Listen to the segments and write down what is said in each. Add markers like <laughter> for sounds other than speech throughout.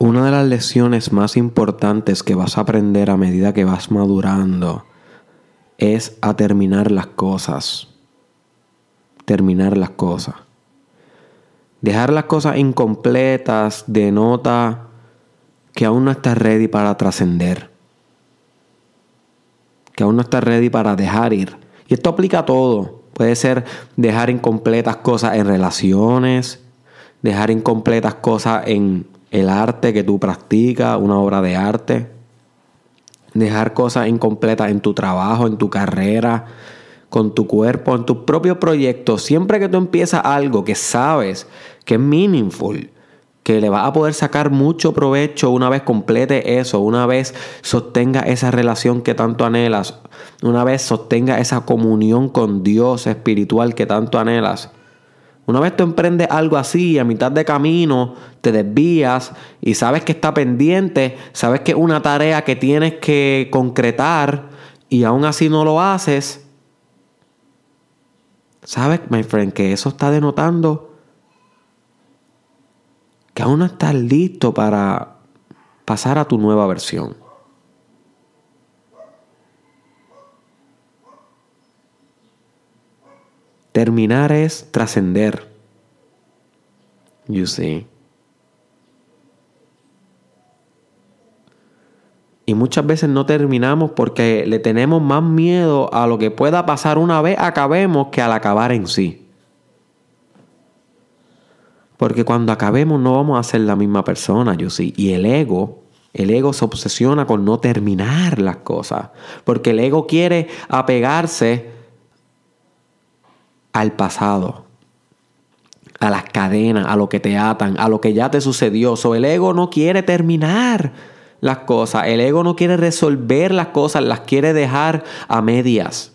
Una de las lecciones más importantes que vas a aprender a medida que vas madurando es a terminar las cosas. Terminar las cosas. Dejar las cosas incompletas denota que aún no estás ready para trascender. Que aún no estás ready para dejar ir. Y esto aplica a todo. Puede ser dejar incompletas cosas en relaciones, dejar incompletas cosas en el arte que tú practicas, una obra de arte, dejar cosas incompletas en tu trabajo, en tu carrera, con tu cuerpo, en tu propio proyecto. Siempre que tú empiezas algo que sabes que es meaningful, que le vas a poder sacar mucho provecho una vez complete eso, una vez sostenga esa relación que tanto anhelas, una vez sostenga esa comunión con Dios espiritual que tanto anhelas una vez tú emprendes algo así, a mitad de camino te desvías y sabes que está pendiente, sabes que es una tarea que tienes que concretar y aún así no lo haces, sabes, my friend, que eso está denotando que aún no estás listo para pasar a tu nueva versión. Terminar es trascender. You see. Y muchas veces no terminamos porque le tenemos más miedo a lo que pueda pasar una vez acabemos que al acabar en sí. Porque cuando acabemos no vamos a ser la misma persona, yo sí. Y el ego, el ego se obsesiona con no terminar las cosas. Porque el ego quiere apegarse al pasado, a las cadenas, a lo que te atan, a lo que ya te sucedió. So, el ego no quiere terminar las cosas, el ego no quiere resolver las cosas, las quiere dejar a medias.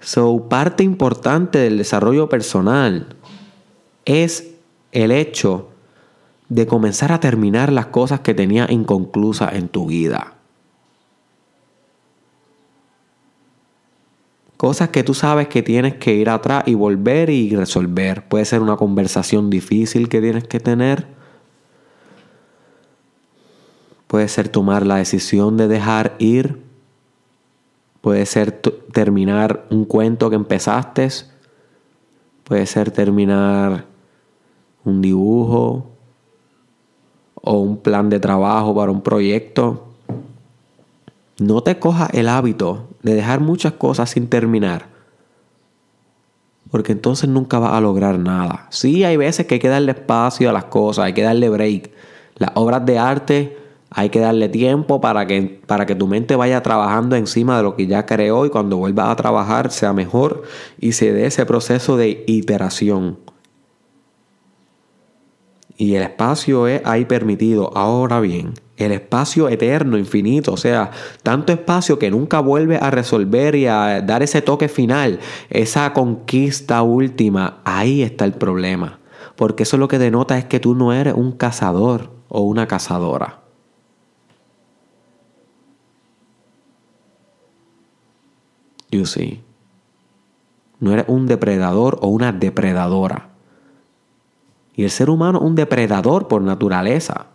So, parte importante del desarrollo personal es el hecho de comenzar a terminar las cosas que tenías inconclusas en tu vida. Cosas que tú sabes que tienes que ir atrás y volver y resolver. Puede ser una conversación difícil que tienes que tener. Puede ser tomar la decisión de dejar ir. Puede ser terminar un cuento que empezaste. Puede ser terminar un dibujo o un plan de trabajo para un proyecto. No te cojas el hábito de dejar muchas cosas sin terminar. Porque entonces nunca vas a lograr nada. Sí, hay veces que hay que darle espacio a las cosas, hay que darle break. Las obras de arte hay que darle tiempo para que, para que tu mente vaya trabajando encima de lo que ya creó y cuando vuelvas a trabajar sea mejor y se dé ese proceso de iteración. Y el espacio es ahí permitido. Ahora bien, el espacio eterno, infinito, o sea, tanto espacio que nunca vuelve a resolver y a dar ese toque final, esa conquista última, ahí está el problema. Porque eso lo que denota es que tú no eres un cazador o una cazadora. You see. No eres un depredador o una depredadora. Y el ser humano es un depredador por naturaleza.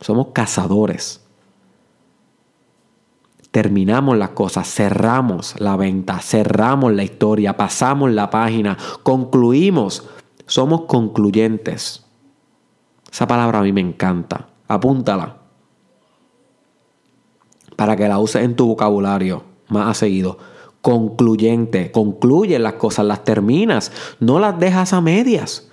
Somos cazadores. Terminamos las cosas, cerramos la venta, cerramos la historia, pasamos la página, concluimos. Somos concluyentes. Esa palabra a mí me encanta. Apúntala. Para que la uses en tu vocabulario más a seguido. Concluyente. Concluyes las cosas, las terminas. No las dejas a medias.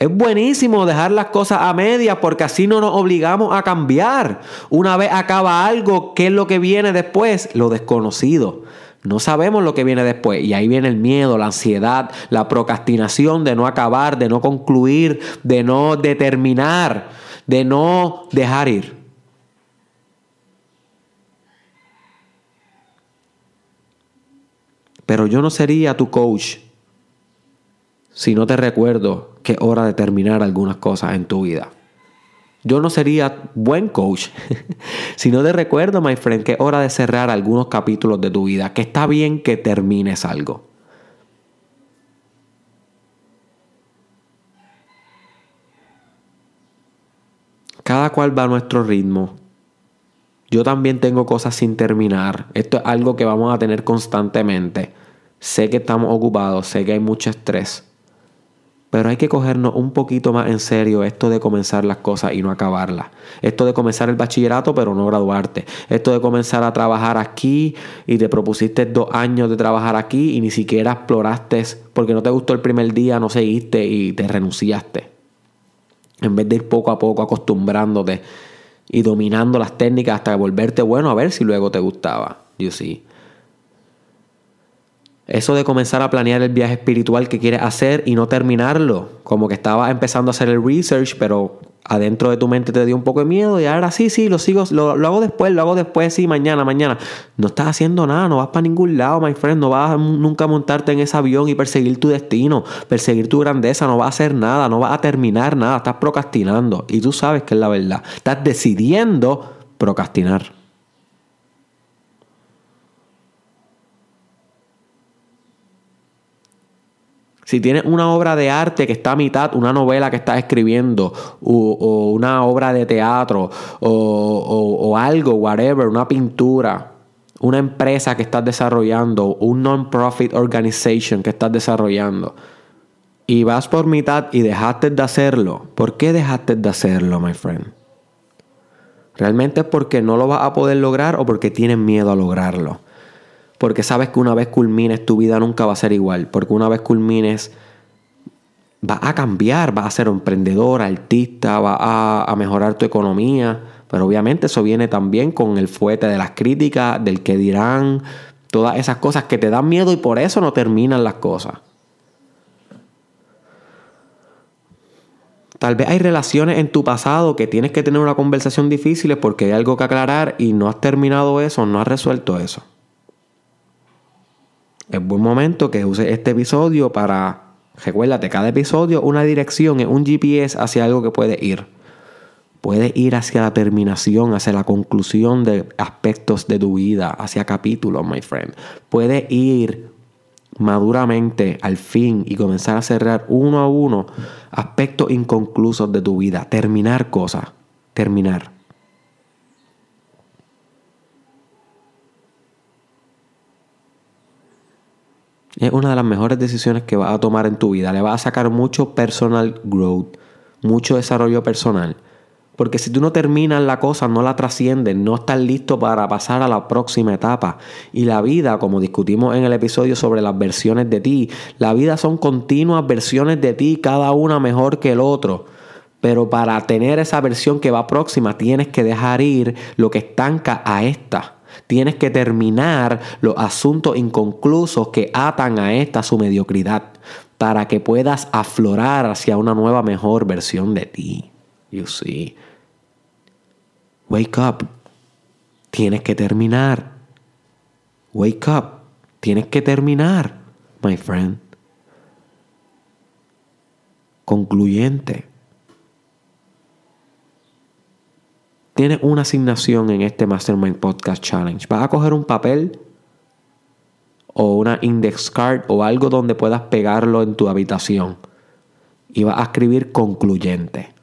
Es buenísimo dejar las cosas a medias porque así no nos obligamos a cambiar. Una vez acaba algo, ¿qué es lo que viene después? Lo desconocido. No sabemos lo que viene después. Y ahí viene el miedo, la ansiedad, la procrastinación de no acabar, de no concluir, de no determinar, de no dejar ir. Pero yo no sería tu coach si no te recuerdo es hora de terminar algunas cosas en tu vida. Yo no sería buen coach <laughs> si no te recuerdo, my friend, que es hora de cerrar algunos capítulos de tu vida, que está bien que termines algo. Cada cual va a nuestro ritmo. Yo también tengo cosas sin terminar. Esto es algo que vamos a tener constantemente. Sé que estamos ocupados, sé que hay mucho estrés. Pero hay que cogernos un poquito más en serio esto de comenzar las cosas y no acabarlas. Esto de comenzar el bachillerato pero no graduarte. Esto de comenzar a trabajar aquí y te propusiste dos años de trabajar aquí y ni siquiera exploraste porque no te gustó el primer día, no seguiste y te renunciaste. En vez de ir poco a poco acostumbrándote y dominando las técnicas hasta volverte bueno a ver si luego te gustaba. You see. Eso de comenzar a planear el viaje espiritual que quieres hacer y no terminarlo. Como que estabas empezando a hacer el research, pero adentro de tu mente te dio un poco de miedo y ahora sí, sí, lo sigo, lo, hago después, lo hago después, sí, mañana, mañana. No estás haciendo nada, no vas para ningún lado, my friend. No vas a nunca montarte en ese avión y perseguir tu destino, perseguir tu grandeza. No vas a hacer nada, no vas a terminar nada. Estás procrastinando. Y tú sabes que es la verdad. Estás decidiendo procrastinar. Si tienes una obra de arte que está a mitad, una novela que estás escribiendo, o, una obra de teatro, o, algo, whatever, una pintura, una empresa que estás desarrollando, un non-profit organization que estás desarrollando, y vas por mitad y dejaste de hacerlo, ¿por qué dejaste de hacerlo, my friend? ¿Realmente es porque no lo vas a poder lograr o porque tienes miedo a lograrlo? Porque sabes que una vez culmines tu vida nunca va a ser igual, porque una vez culmines va a cambiar, va a ser emprendedor, artista, va a, a, mejorar tu economía, pero obviamente eso viene también con el fuete de las críticas, del que dirán, todas esas cosas que te dan miedo y por eso no terminan las cosas. Tal vez hay relaciones en tu pasado que tienes que tener una conversación difícil porque hay algo que aclarar y no has terminado eso, no has resuelto eso. Es buen momento que uses este episodio para, recuérdate, cada episodio una dirección, un GPS hacia algo que puede ir. Puede ir hacia la terminación, hacia la conclusión de aspectos de tu vida, hacia capítulos, my friend. Puede ir maduramente al fin y comenzar a cerrar uno a uno aspectos inconclusos de tu vida. Terminar cosas. Terminar. Es una de las mejores decisiones que vas a tomar en tu vida. Le vas a sacar mucho personal growth, mucho desarrollo personal. Porque si tú no terminas la cosa, no la trasciendes, no estás listo para pasar a la próxima etapa. Y la vida, como discutimos en el episodio sobre las versiones de ti, la vida son continuas versiones de ti, cada una mejor que el otro. Pero para tener esa versión que va próxima, tienes que dejar ir lo que estanca a esta. Tienes que terminar los asuntos inconclusos que atan a esta su mediocridad para que puedas aflorar hacia una nueva mejor versión de ti. You see. Wake up. Tienes que terminar. Wake up. Tienes que terminar, my friend. Concluyente. Tienes una asignación en este Mastermind Podcast Challenge. Vas a coger un papel o una index card o algo donde puedas pegarlo en tu habitación y vas a escribir concluyente.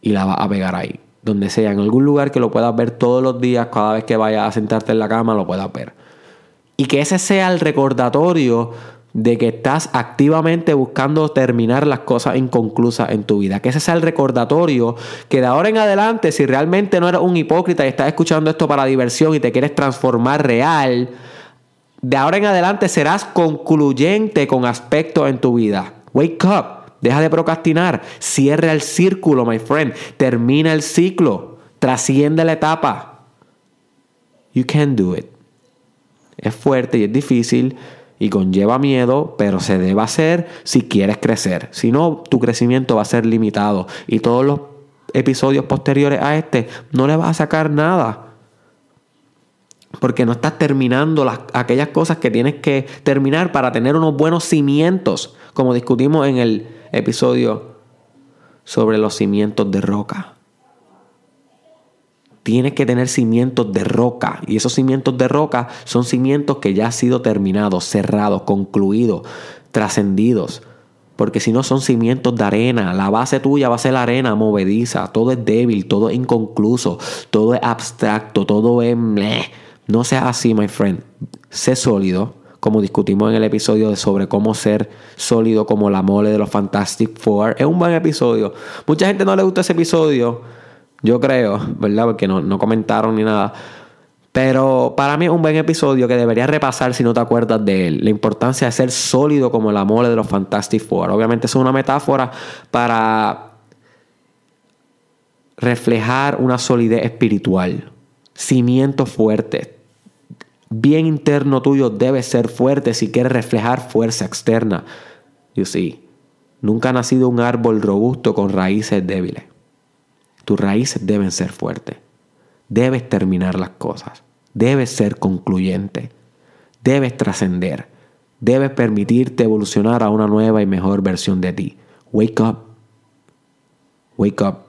Y la vas a pegar ahí, donde sea, en algún lugar que lo puedas ver todos los días, cada vez que vayas a sentarte en la cama lo puedas ver. Y que ese sea el recordatorio de que estás activamente buscando terminar las cosas inconclusas en tu vida. Que ese sea el recordatorio que de ahora en adelante, si realmente no eres un hipócrita y estás escuchando esto para diversión y te quieres transformar real, de ahora en adelante serás concluyente con aspectos en tu vida. Wake up, deja de procrastinar, cierra el círculo, my friend, termina el ciclo, trasciende la etapa. You can do it. Es fuerte y es difícil, y conlleva miedo, pero se debe hacer si quieres crecer. Si no, tu crecimiento va a ser limitado y todos los episodios posteriores a este no le vas a sacar nada. Porque no estás terminando las, aquellas cosas que tienes que terminar para tener unos buenos cimientos, como discutimos en el episodio sobre los cimientos de roca tienes que tener cimientos de roca. Y esos cimientos de roca son cimientos que ya han sido terminados, cerrados, concluidos, trascendidos. Porque si no son cimientos de arena, la base tuya va a ser la arena movediza, todo es débil, todo es inconcluso, todo es abstracto, todo es... No seas así, my friend. Sé sólido, como discutimos en el episodio sobre cómo ser sólido como la mole de los Fantastic Four. Es un buen episodio. Mucha gente no le gusta ese episodio, yo creo, ¿verdad? Porque no, no comentaron ni nada. Pero para mí es un buen episodio que deberías repasar si no te acuerdas de él. La importancia de ser sólido como la mole de los Fantastic Four. Obviamente es una metáfora para reflejar una solidez espiritual. Cimientos fuertes. Bien interno tuyo debe ser fuerte si quieres reflejar fuerza externa. You see, nunca ha nacido un árbol robusto con raíces débiles. Tus raíces deben ser fuertes. Debes terminar las cosas. Debes ser concluyente. Debes trascender. Debes permitirte evolucionar a una nueva y mejor versión de ti. Wake up. Wake up.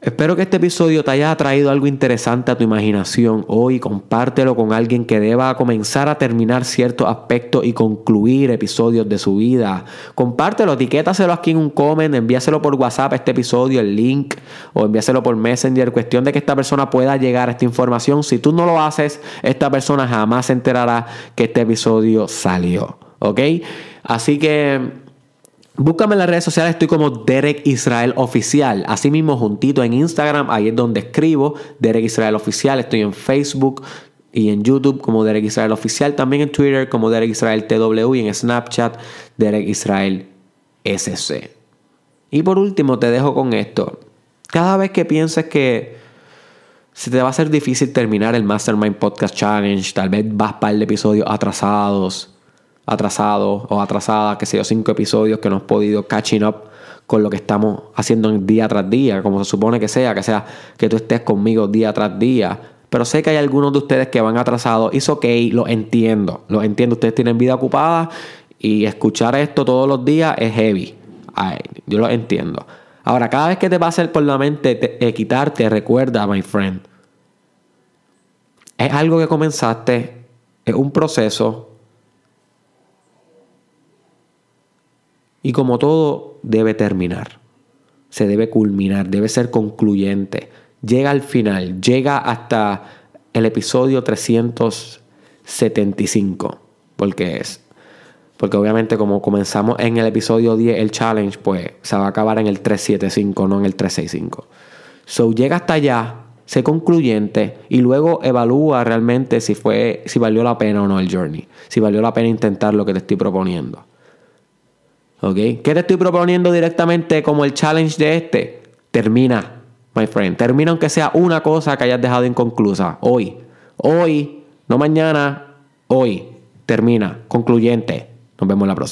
Espero que este episodio te haya traído algo interesante a tu imaginación hoy. Compártelo con alguien que deba comenzar a terminar ciertos aspectos y concluir episodios de su vida. Compártelo, etiquétaselo aquí en un comment, envíaselo por WhatsApp este episodio, el link, o envíaselo por Messenger. Cuestión de que esta persona pueda llegar a esta información. Si tú no lo haces, esta persona jamás se enterará que este episodio salió. ¿Ok? Así que Búscame en las redes sociales, estoy como Derek Israel Oficial. Así mismo, juntito en Instagram, ahí es donde escribo Derek Israel Oficial. Estoy en Facebook y en YouTube como Derek Israel Oficial. También en Twitter como Derek Israel TW y en Snapchat Derek Israel SC. Y por último, te dejo con esto. Cada vez que pienses que se te va a ser difícil terminar el Mastermind Podcast Challenge, tal vez vas para el episodio atrasados atrasado o atrasada, que sé yo, cinco episodios que no has podido catching up con lo que estamos haciendo día tras día, como se supone que sea, que sea que tú estés conmigo día tras día. Pero sé que hay algunos de ustedes que van atrasados. Es ok, lo entiendo. Lo entiendo. Ustedes tienen vida ocupada y escuchar esto todos los días es heavy. yo lo entiendo. Ahora, cada vez que te pase por la mente eh, quitarte, recuerda, my friend. Es algo que comenzaste, es un proceso, Y como todo debe terminar, se debe culminar, debe ser concluyente. Llega al final, llega hasta el episodio 375, porque es. Porque obviamente como comenzamos en el episodio 10, el challenge, pues se va a acabar en el 375, no en el 365. So llega hasta allá, sé concluyente y luego evalúa realmente si fue, si valió la pena o no el journey, si valió la pena intentar lo que te estoy proponiendo. ¿Ok? ¿Qué te estoy proponiendo directamente como el challenge de este? Termina, my friend. Termina aunque sea una cosa que hayas dejado inconclusa. Hoy. Hoy. No mañana. Hoy. Termina. Concluyente. Nos vemos la próxima.